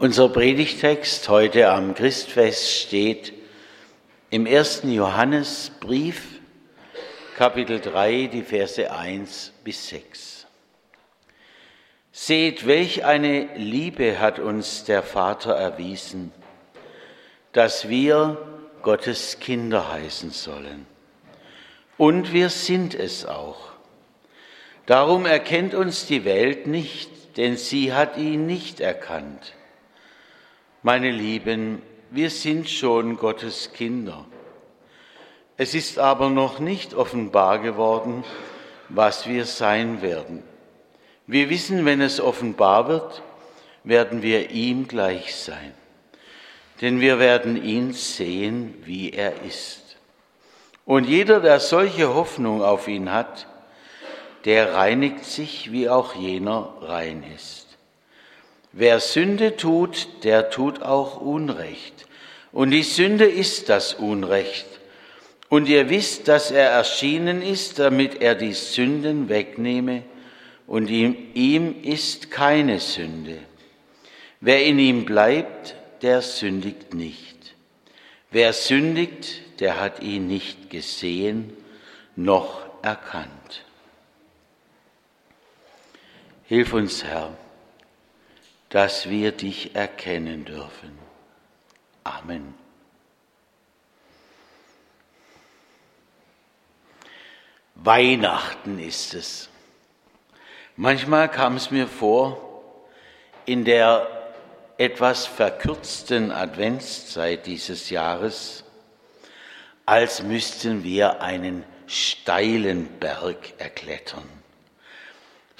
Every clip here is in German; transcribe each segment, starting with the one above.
Unser Predigtext heute am Christfest steht im ersten Johannesbrief, Kapitel 3, die Verse 1 bis 6. Seht, welch eine Liebe hat uns der Vater erwiesen, dass wir Gottes Kinder heißen sollen. Und wir sind es auch. Darum erkennt uns die Welt nicht, denn sie hat ihn nicht erkannt. Meine Lieben, wir sind schon Gottes Kinder. Es ist aber noch nicht offenbar geworden, was wir sein werden. Wir wissen, wenn es offenbar wird, werden wir ihm gleich sein. Denn wir werden ihn sehen, wie er ist. Und jeder, der solche Hoffnung auf ihn hat, der reinigt sich, wie auch jener rein ist. Wer Sünde tut, der tut auch Unrecht. Und die Sünde ist das Unrecht. Und ihr wisst, dass er erschienen ist, damit er die Sünden wegnehme, und in ihm ist keine Sünde. Wer in ihm bleibt, der sündigt nicht. Wer sündigt, der hat ihn nicht gesehen noch erkannt. Hilf uns, Herr dass wir dich erkennen dürfen. Amen. Weihnachten ist es. Manchmal kam es mir vor, in der etwas verkürzten Adventszeit dieses Jahres, als müssten wir einen steilen Berg erklettern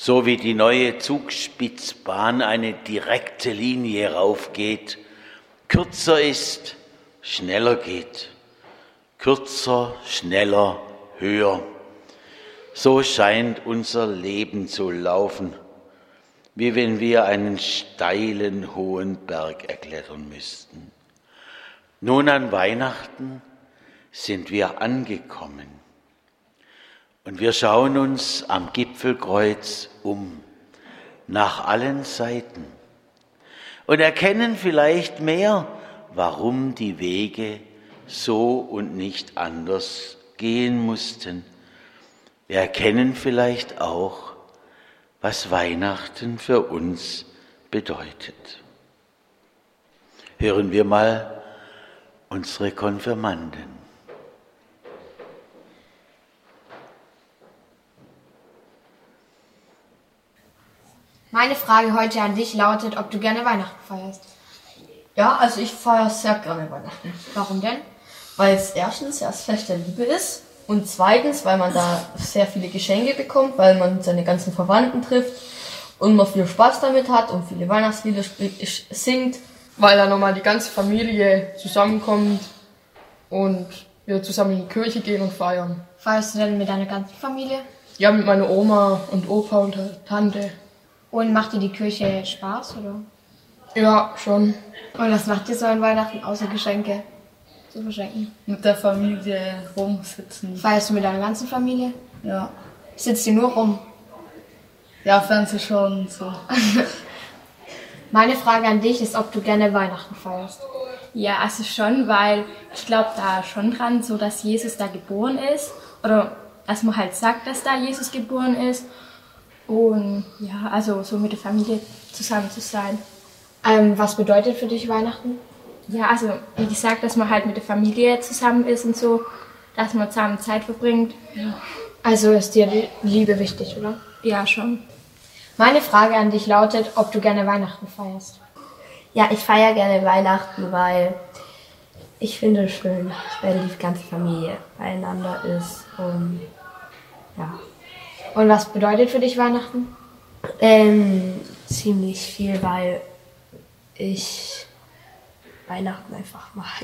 so wie die neue Zugspitzbahn eine direkte Linie raufgeht, kürzer ist, schneller geht, kürzer, schneller, höher. So scheint unser Leben zu laufen, wie wenn wir einen steilen, hohen Berg erklettern müssten. Nun an Weihnachten sind wir angekommen. Und wir schauen uns am Gipfelkreuz um, nach allen Seiten und erkennen vielleicht mehr, warum die Wege so und nicht anders gehen mussten. Wir erkennen vielleicht auch, was Weihnachten für uns bedeutet. Hören wir mal unsere Konfirmanden. Meine Frage heute an dich lautet, ob du gerne Weihnachten feierst. Ja, also ich feiere sehr gerne Weihnachten. Warum denn? Weil es erstens das Fest der Liebe ist und zweitens, weil man da sehr viele Geschenke bekommt, weil man seine ganzen Verwandten trifft und man viel Spaß damit hat und viele Weihnachtslieder singt. Weil da nochmal die ganze Familie zusammenkommt und wir zusammen in die Kirche gehen und feiern. Feierst du denn mit deiner ganzen Familie? Ja, mit meiner Oma und Opa und Tante. Und macht dir die Kirche Spaß, oder? Ja, schon. Und was macht ihr so an Weihnachten, außer Geschenke zu verschenken? Mit der Familie rumsitzen. Feierst du mit deiner ganzen Familie? Ja. Sitzt ihr nur rum? Ja, Fernseh schon so. Meine Frage an dich ist, ob du gerne Weihnachten feierst. Ja, also schon, weil ich glaube da schon dran, so dass Jesus da geboren ist. Oder dass man halt sagt, dass da Jesus geboren ist. Und ja, also so mit der Familie zusammen zu sein. Ähm, was bedeutet für dich Weihnachten? Ja, also wie gesagt, dass man halt mit der Familie zusammen ist und so, dass man zusammen Zeit verbringt. Ja. Also ist dir die Liebe wichtig, oder? Ja, schon. Meine Frage an dich lautet, ob du gerne Weihnachten feierst. Ja, ich feiere gerne Weihnachten, weil ich finde es schön, wenn die ganze Familie beieinander ist und ja. Und was bedeutet für dich Weihnachten? Ähm, ziemlich viel, weil ich Weihnachten einfach mag.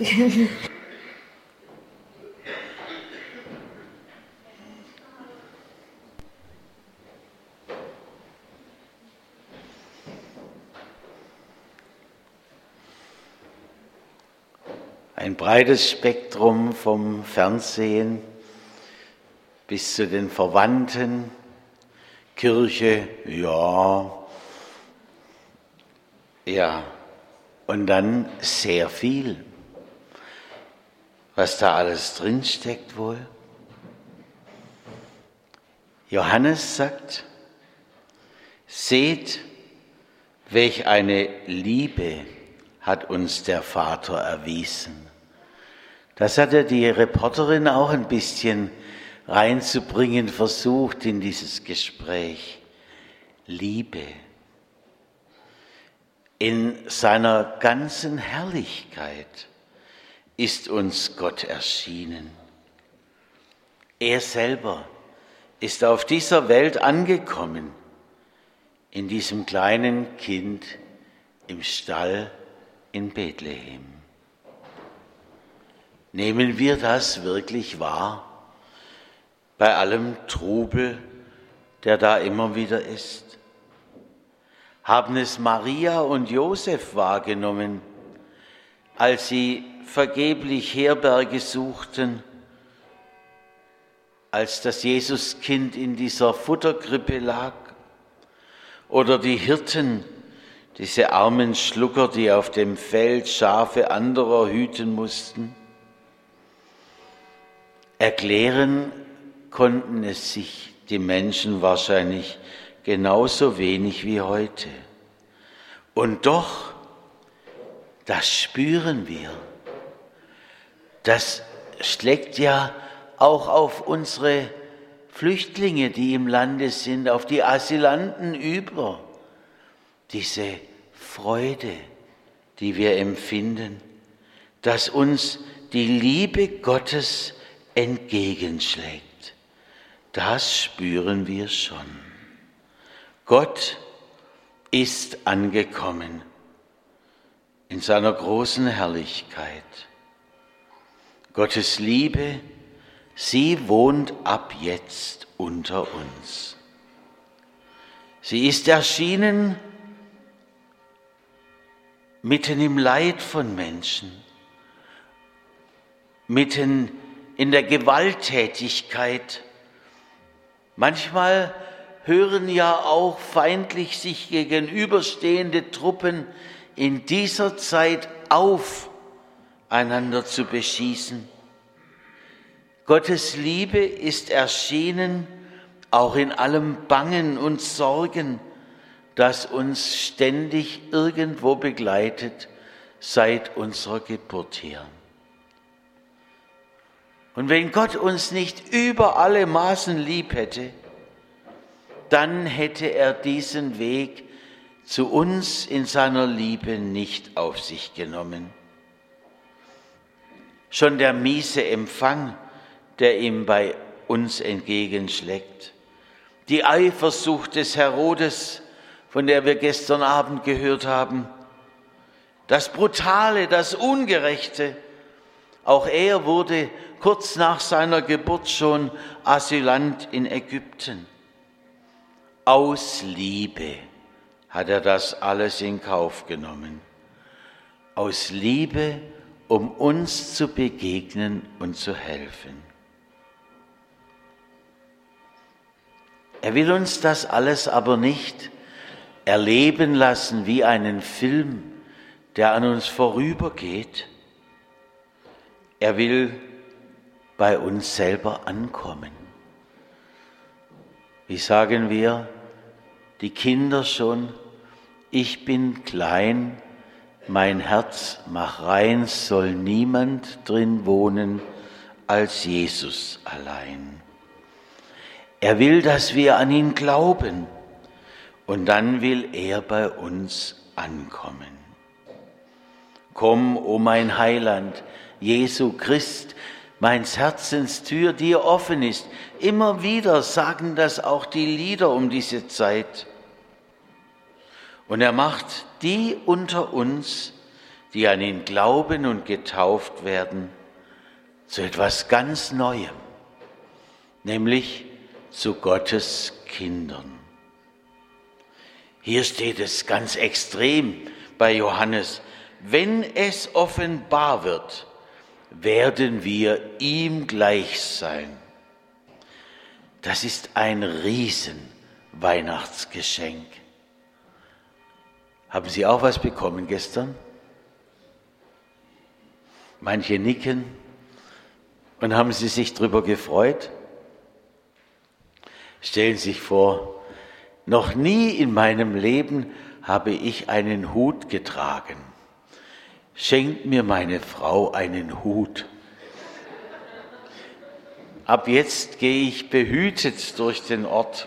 Ein breites Spektrum vom Fernsehen bis zu den Verwandten, Kirche, ja, ja, Und dann sehr viel. Was da alles drinsteckt wohl. Johannes sagt, seht, welch eine Liebe hat uns der Vater erwiesen. Das hat ja die Reporterin auch ein bisschen reinzubringen versucht in dieses Gespräch. Liebe. In seiner ganzen Herrlichkeit ist uns Gott erschienen. Er selber ist auf dieser Welt angekommen, in diesem kleinen Kind im Stall in Bethlehem. Nehmen wir das wirklich wahr bei allem Trubel, der da immer wieder ist? Haben es Maria und Josef wahrgenommen, als sie vergeblich Herberge suchten, als das Jesuskind in dieser Futterkrippe lag? Oder die Hirten, diese armen Schlucker, die auf dem Feld Schafe anderer hüten mussten? Erklären konnten es sich die Menschen wahrscheinlich genauso wenig wie heute. Und doch, das spüren wir. Das schlägt ja auch auf unsere Flüchtlinge, die im Lande sind, auf die Asylanten über. Diese Freude, die wir empfinden, dass uns die Liebe Gottes entgegenschlägt. Das spüren wir schon. Gott ist angekommen in seiner großen Herrlichkeit. Gottes Liebe, sie wohnt ab jetzt unter uns. Sie ist erschienen mitten im Leid von Menschen, mitten in der Gewalttätigkeit. Manchmal hören ja auch feindlich sich gegenüberstehende Truppen in dieser Zeit auf, einander zu beschießen. Gottes Liebe ist erschienen auch in allem Bangen und Sorgen, das uns ständig irgendwo begleitet seit unserer Geburt her. Und wenn Gott uns nicht über alle Maßen lieb hätte, dann hätte er diesen Weg zu uns in seiner Liebe nicht auf sich genommen. Schon der miese Empfang, der ihm bei uns entgegenschlägt, die Eifersucht des Herodes, von der wir gestern Abend gehört haben, das Brutale, das Ungerechte, auch er wurde kurz nach seiner Geburt schon Asylant in Ägypten. Aus Liebe hat er das alles in Kauf genommen. Aus Liebe, um uns zu begegnen und zu helfen. Er will uns das alles aber nicht erleben lassen wie einen Film, der an uns vorübergeht. Er will bei uns selber ankommen. Wie sagen wir, die Kinder schon, ich bin klein, mein Herz mach rein, soll niemand drin wohnen als Jesus allein. Er will, dass wir an ihn glauben und dann will er bei uns ankommen. Komm, o oh mein Heiland, Jesu Christ, meins Herzens Tür dir offen ist. Immer wieder sagen das auch die Lieder um diese Zeit. Und er macht die unter uns, die an ihn glauben und getauft werden, zu etwas ganz Neuem, nämlich zu Gottes Kindern. Hier steht es ganz extrem bei Johannes, wenn es offenbar wird, werden wir ihm gleich sein. Das ist ein Riesen-Weihnachtsgeschenk. Haben Sie auch was bekommen gestern? Manche nicken. Und haben Sie sich darüber gefreut? Stellen Sie sich vor, noch nie in meinem Leben habe ich einen Hut getragen. Schenkt mir meine Frau einen Hut. Ab jetzt gehe ich behütet durch den Ort.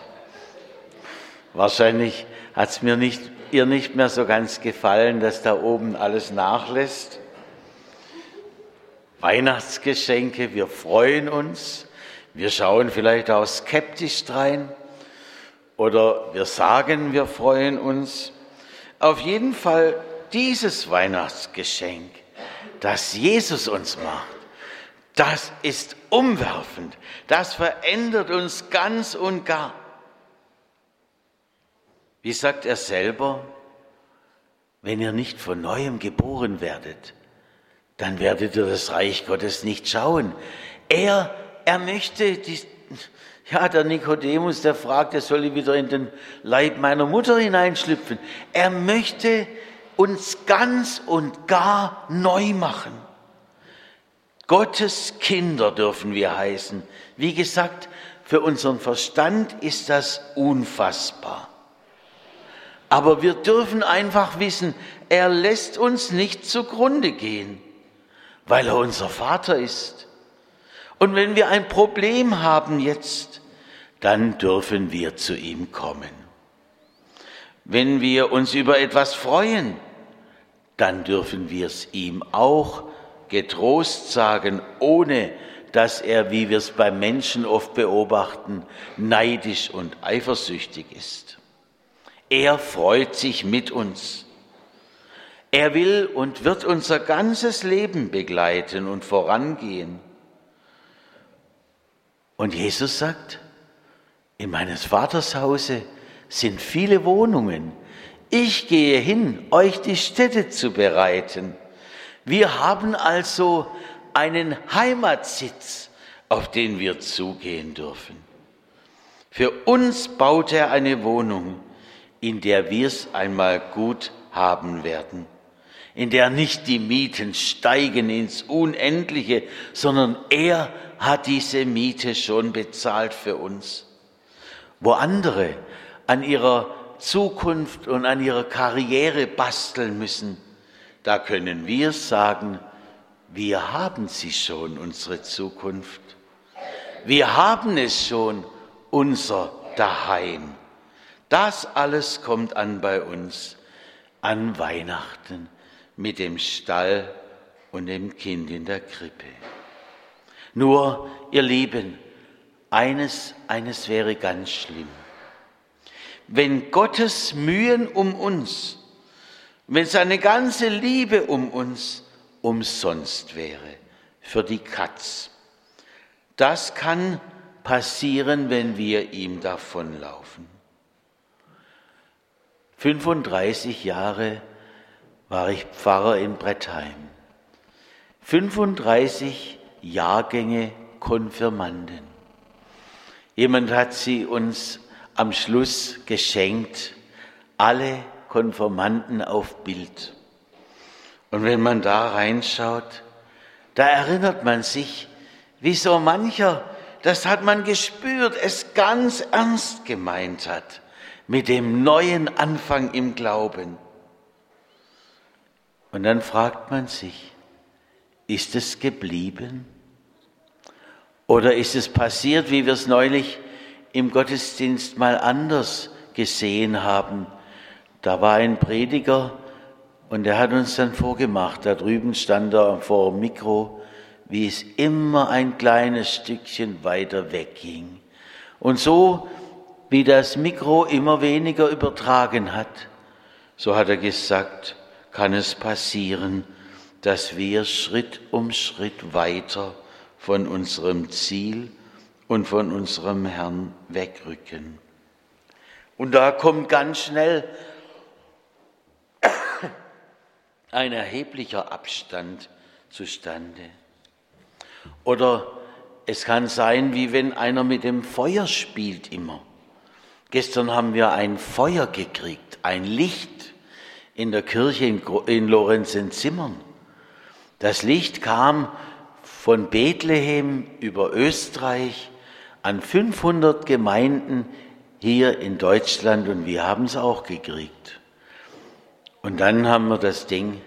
Wahrscheinlich hat es mir nicht, ihr nicht mehr so ganz gefallen, dass da oben alles nachlässt. Weihnachtsgeschenke, wir freuen uns, wir schauen vielleicht auch skeptisch rein oder wir sagen, wir freuen uns. Auf jeden Fall dieses Weihnachtsgeschenk, das Jesus uns macht, das ist umwerfend, das verändert uns ganz und gar. Wie sagt er selber, wenn ihr nicht von neuem geboren werdet, dann werdet ihr das Reich Gottes nicht schauen. Er, er möchte, die, ja, der Nikodemus, der fragt, er soll wieder in den Leib meiner Mutter hineinschlüpfen. Er möchte uns ganz und gar neu machen. Gottes Kinder dürfen wir heißen. Wie gesagt, für unseren Verstand ist das unfassbar. Aber wir dürfen einfach wissen, er lässt uns nicht zugrunde gehen weil er unser Vater ist. Und wenn wir ein Problem haben jetzt, dann dürfen wir zu ihm kommen. Wenn wir uns über etwas freuen, dann dürfen wir es ihm auch getrost sagen, ohne dass er, wie wir es beim Menschen oft beobachten, neidisch und eifersüchtig ist. Er freut sich mit uns. Er will und wird unser ganzes Leben begleiten und vorangehen. Und Jesus sagt, in meines Vaters Hause sind viele Wohnungen. Ich gehe hin, euch die Städte zu bereiten. Wir haben also einen Heimatsitz, auf den wir zugehen dürfen. Für uns baut er eine Wohnung, in der wir es einmal gut haben werden in der nicht die Mieten steigen ins Unendliche, sondern er hat diese Miete schon bezahlt für uns. Wo andere an ihrer Zukunft und an ihrer Karriere basteln müssen, da können wir sagen, wir haben sie schon, unsere Zukunft. Wir haben es schon, unser Daheim. Das alles kommt an bei uns an Weihnachten mit dem Stall und dem Kind in der Krippe. Nur, ihr Lieben, eines, eines wäre ganz schlimm. Wenn Gottes Mühen um uns, wenn seine ganze Liebe um uns umsonst wäre, für die Katz. Das kann passieren, wenn wir ihm davonlaufen. 35 Jahre war ich Pfarrer in Brettheim. 35 Jahrgänge Konfirmanden. Jemand hat sie uns am Schluss geschenkt, alle Konfirmanden auf Bild. Und wenn man da reinschaut, da erinnert man sich, wie so mancher, das hat man gespürt, es ganz ernst gemeint hat mit dem neuen Anfang im Glauben. Und dann fragt man sich, ist es geblieben? Oder ist es passiert, wie wir es neulich im Gottesdienst mal anders gesehen haben? Da war ein Prediger und er hat uns dann vorgemacht, da drüben stand er vor dem Mikro, wie es immer ein kleines Stückchen weiter wegging. Und so, wie das Mikro immer weniger übertragen hat, so hat er gesagt, kann es passieren, dass wir Schritt um Schritt weiter von unserem Ziel und von unserem Herrn wegrücken. Und da kommt ganz schnell ein erheblicher Abstand zustande. Oder es kann sein, wie wenn einer mit dem Feuer spielt immer. Gestern haben wir ein Feuer gekriegt, ein Licht in der Kirche in, in Lorenzenzimmern. Das Licht kam von Bethlehem über Österreich an 500 Gemeinden hier in Deutschland und wir haben es auch gekriegt. Und dann haben wir das Ding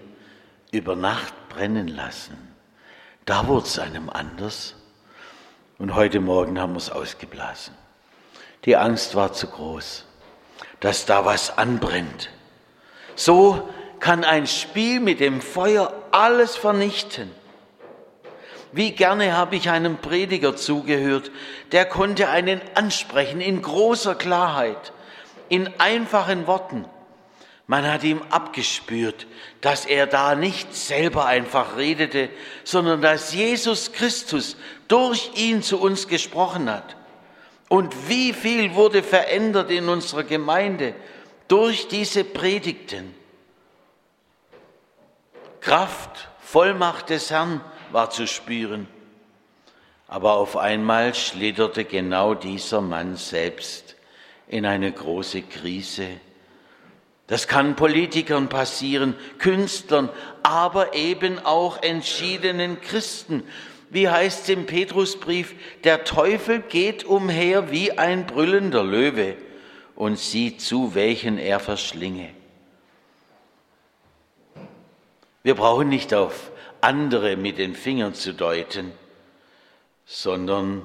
über Nacht brennen lassen. Da wurde es einem anders. Und heute Morgen haben wir es ausgeblasen. Die Angst war zu groß, dass da was anbrennt. So kann ein Spiel mit dem Feuer alles vernichten. Wie gerne habe ich einem Prediger zugehört, der konnte einen ansprechen in großer Klarheit, in einfachen Worten. Man hat ihm abgespürt, dass er da nicht selber einfach redete, sondern dass Jesus Christus durch ihn zu uns gesprochen hat. Und wie viel wurde verändert in unserer Gemeinde durch diese Predigten. Kraft, Vollmacht des Herrn war zu spüren. Aber auf einmal schlitterte genau dieser Mann selbst in eine große Krise. Das kann Politikern passieren, Künstlern, aber eben auch entschiedenen Christen. Wie heißt es im Petrusbrief, der Teufel geht umher wie ein brüllender Löwe und sieht zu, welchen er verschlinge. Wir brauchen nicht auf andere mit den Fingern zu deuten, sondern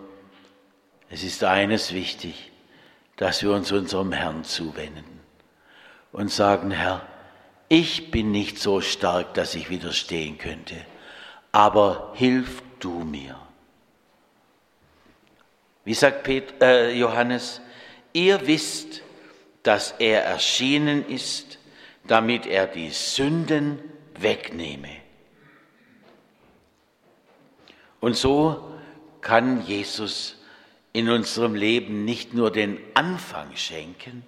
es ist eines wichtig, dass wir uns unserem Herrn zuwenden und sagen, Herr, ich bin nicht so stark, dass ich widerstehen könnte, aber hilf du mir. Wie sagt Pet äh, Johannes, ihr wisst, dass er erschienen ist, damit er die Sünden wegnehme. Und so kann Jesus in unserem Leben nicht nur den Anfang schenken,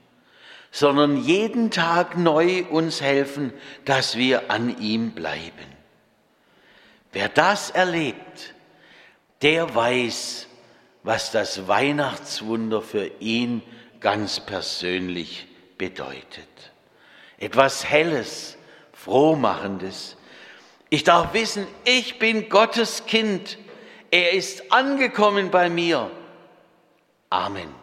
sondern jeden Tag neu uns helfen, dass wir an ihm bleiben. Wer das erlebt, der weiß, was das Weihnachtswunder für ihn ganz persönlich bedeutet. Etwas Helles, Frohmachendes. Ich darf wissen, ich bin Gottes Kind. Er ist angekommen bei mir. Amen.